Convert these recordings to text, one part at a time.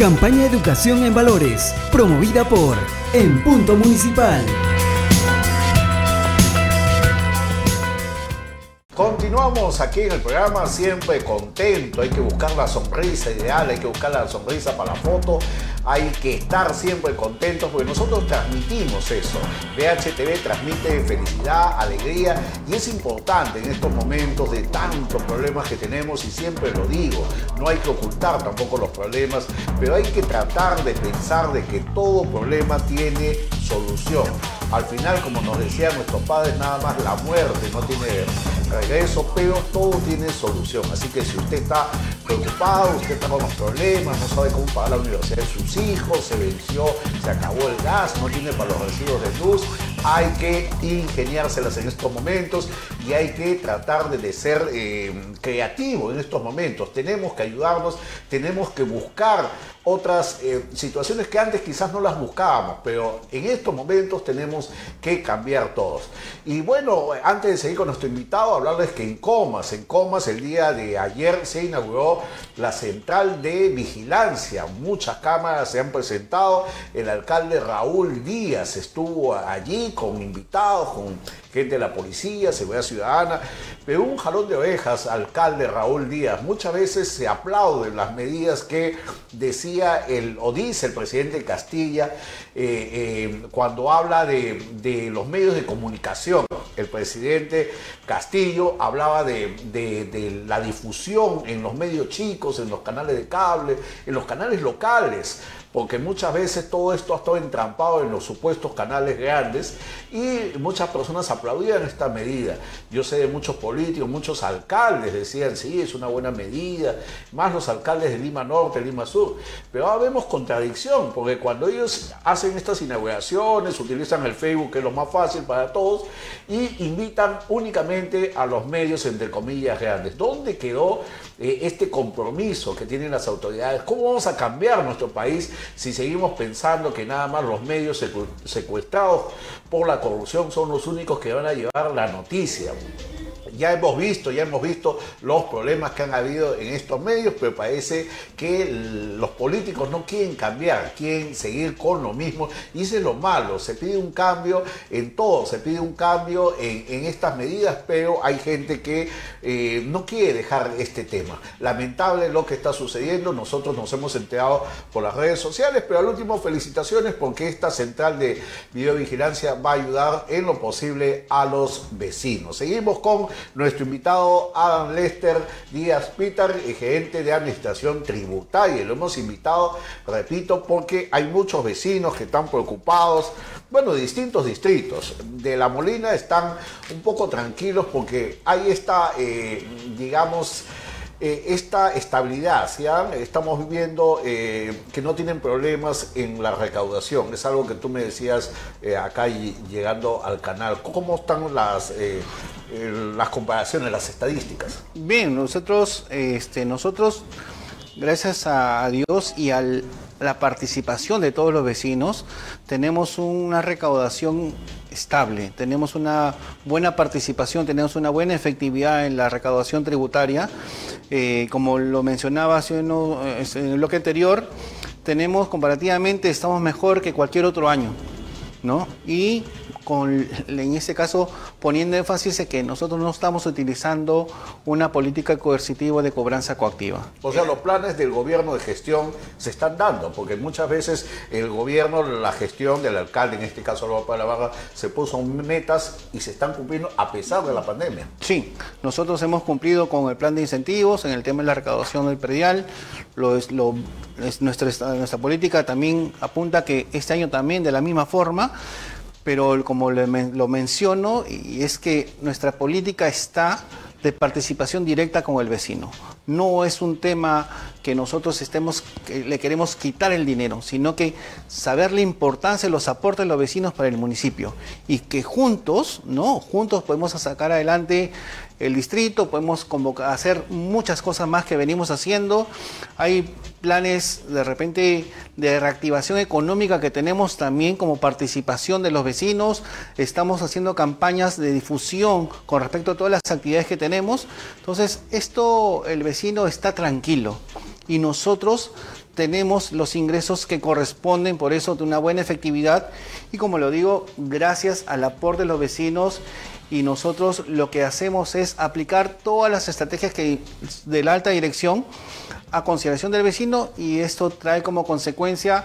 Campaña Educación en Valores, promovida por En Punto Municipal. Continuamos aquí en el programa siempre contento, hay que buscar la sonrisa ideal, hay que buscar la sonrisa para la foto, hay que estar siempre contentos porque nosotros transmitimos eso. BHTV transmite felicidad, alegría y es importante en estos momentos de tantos problemas que tenemos y siempre lo digo, no hay que ocultar tampoco los problemas, pero hay que tratar de pensar de que todo problema tiene solución. Al final, como nos decían nuestros padres, nada más la muerte no tiene regreso, pero todo tiene solución. Así que si usted está preocupado, usted está con los problemas, no sabe cómo pagar la universidad de sus hijos, se venció, se acabó el gas, no tiene para los residuos de luz, hay que ingeniárselas en estos momentos y hay que tratar de ser eh, creativo en estos momentos. Tenemos que ayudarnos, tenemos que buscar otras eh, situaciones que antes quizás no las buscábamos, pero en estos momentos tenemos que cambiar todos. Y bueno, antes de seguir con nuestro invitado, hablarles que en Comas, en Comas el día de ayer se inauguró la central de vigilancia. Muchas cámaras se han presentado, el alcalde Raúl Díaz estuvo allí con invitados, con gente de la policía, seguridad ciudadana, pero un jalón de ovejas, alcalde Raúl Díaz. Muchas veces se aplauden las medidas que decía el, o dice el presidente de Castilla eh, eh, cuando habla de, de, los medios de comunicación. El presidente Castillo hablaba de, la difusión en los medios chicos, en los canales de cable, en los canales locales porque muchas veces todo esto ha estado entrampado en los supuestos canales grandes y muchas personas aplaudían esta medida. Yo sé de muchos políticos, muchos alcaldes decían, sí, es una buena medida, más los alcaldes de Lima Norte, Lima Sur, pero ahora vemos contradicción, porque cuando ellos hacen estas inauguraciones, utilizan el Facebook, que es lo más fácil para todos, y invitan únicamente a los medios, entre comillas, grandes. ¿Dónde quedó eh, este compromiso que tienen las autoridades? ¿Cómo vamos a cambiar nuestro país si seguimos pensando que nada más los medios secuestrados por la corrupción son los únicos que van a llevar la noticia ya hemos visto, ya hemos visto los problemas que han habido en estos medios, pero parece que los políticos no quieren cambiar, quieren seguir con lo mismo. Y eso es lo malo, se pide un cambio en todo, se pide un cambio en, estas medidas, pero hay gente que eh, no quiere dejar este tema. Lamentable lo que está sucediendo, nosotros nos hemos enterado por las redes sociales, pero al último felicitaciones porque esta central de videovigilancia va a ayudar en lo posible a los vecinos. Seguimos con nuestro invitado Adam Lester Díaz Peter, gerente de administración tributaria. Lo hemos invitado, repito, porque hay muchos vecinos que están preocupados, bueno, distintos distritos. De La Molina están un poco tranquilos porque hay esta, eh, digamos, eh, esta estabilidad, estamos viviendo eh, que no tienen problemas en la recaudación. Es algo que tú me decías acá llegando al canal. ¿Cómo están las, las comparaciones, las estadísticas? Bien, nosotros, este, nosotros, gracias a Dios y a la participación de todos los vecinos, tenemos una recaudación estable, tenemos una buena participación, tenemos una buena efectividad en la recaudación tributaria. Eh, como lo mencionaba eh, en el bloque anterior, tenemos comparativamente, estamos mejor que cualquier otro año. ¿no? Y con, en este caso poniendo énfasis en que nosotros no estamos utilizando una política coercitiva de cobranza coactiva. O sea, los planes del gobierno de gestión se están dando, porque muchas veces el gobierno, la gestión del alcalde, en este caso Álvaro la Barra, se puso metas y se están cumpliendo a pesar de la pandemia. Sí, nosotros hemos cumplido con el plan de incentivos en el tema de la recaudación del predial. Lo, lo, nuestra, nuestra política también apunta que este año también de la misma forma pero como lo menciono, y es que nuestra política está de participación directa con el vecino. No es un tema que nosotros estemos, le queremos quitar el dinero, sino que saber la importancia de los aportes de los vecinos para el municipio y que juntos, ¿no? Juntos podemos sacar adelante el distrito, podemos convocar, hacer muchas cosas más que venimos haciendo. Hay planes de repente de reactivación económica que tenemos también como participación de los vecinos. Estamos haciendo campañas de difusión con respecto a todas las actividades que tenemos. Entonces, esto el vecino está tranquilo y nosotros tenemos los ingresos que corresponden, por eso de una buena efectividad y como lo digo, gracias al aporte de los vecinos y nosotros lo que hacemos es aplicar todas las estrategias que, de la alta dirección a consideración del vecino y esto trae como consecuencia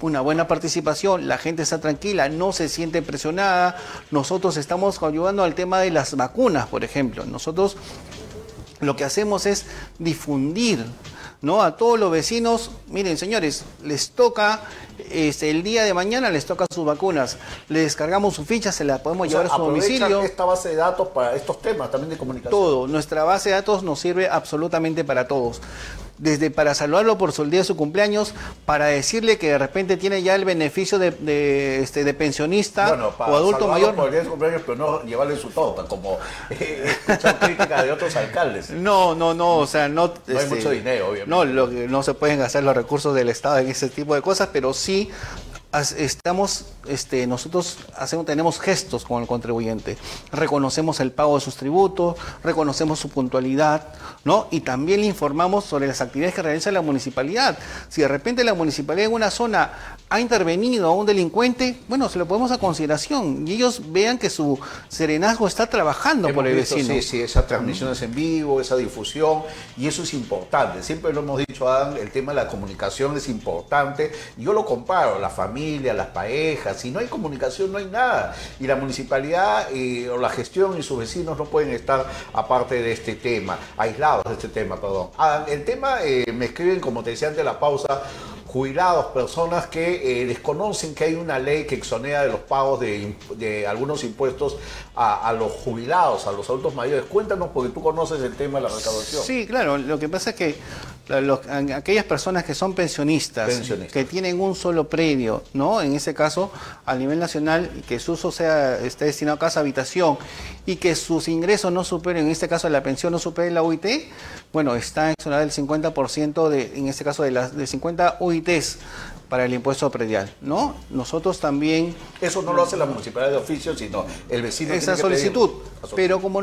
una buena participación, la gente está tranquila, no se siente presionada. Nosotros estamos ayudando al tema de las vacunas, por ejemplo. Nosotros lo que hacemos es difundir ¿no? A todos los vecinos, miren señores, les toca, este, el día de mañana les toca sus vacunas, les descargamos su ficha, se la podemos llevar a su domicilio. esta base de datos para estos temas también de comunicación? Todo, nuestra base de datos nos sirve absolutamente para todos desde para saludarlo por su día de su cumpleaños, para decirle que de repente tiene ya el beneficio de, este, de pensionista o adulto mayor. por el día de su cumpleaños, pero no llevarle su torta, como eh, críticas de otros alcaldes. No, no, no, o sea, no... No hay este, mucho dinero, obviamente. No, lo, no se pueden gastar los recursos del Estado en ese tipo de cosas, pero sí estamos, este, nosotros hacemos, tenemos gestos con el contribuyente. Reconocemos el pago de sus tributos, reconocemos su puntualidad, ¿no? Y también le informamos sobre las actividades que realiza la municipalidad. Si de repente la municipalidad en una zona ha intervenido a un delincuente, bueno, se lo podemos a consideración y ellos vean que su serenazgo está trabajando por el vecino. Sí, sí, esas transmisiones en vivo, esa difusión, y eso es importante. Siempre lo hemos dicho, Adán, el tema de la comunicación es importante. Yo lo comparo, la familia las parejas. Si no hay comunicación, no hay nada. Y la municipalidad eh, o la gestión y sus vecinos no pueden estar aparte de este tema, aislados de este tema, perdón. Ah, el tema, eh, me escriben, como te decía antes la pausa, jubilados, personas que eh, desconocen que hay una ley que exonera de los pagos de, algunos impuestos a, los jubilados, a los adultos mayores. Cuéntanos, porque tú conoces el tema de la recaudación. Sí, claro. Lo que pasa es que aquellas personas que son pensionistas, que tienen un solo predio, ¿no? En ese caso, a nivel nacional, que su uso sea esté destinado a casa habitación y que sus ingresos no superen, en este caso la pensión no supere la UIT, bueno, está exonerada del 50% de, en este caso de las de 50 UITs para el impuesto predial, ¿no? Nosotros también... Eso no lo hace la municipalidad de oficio, sino el vecino... Esa solicitud, pero como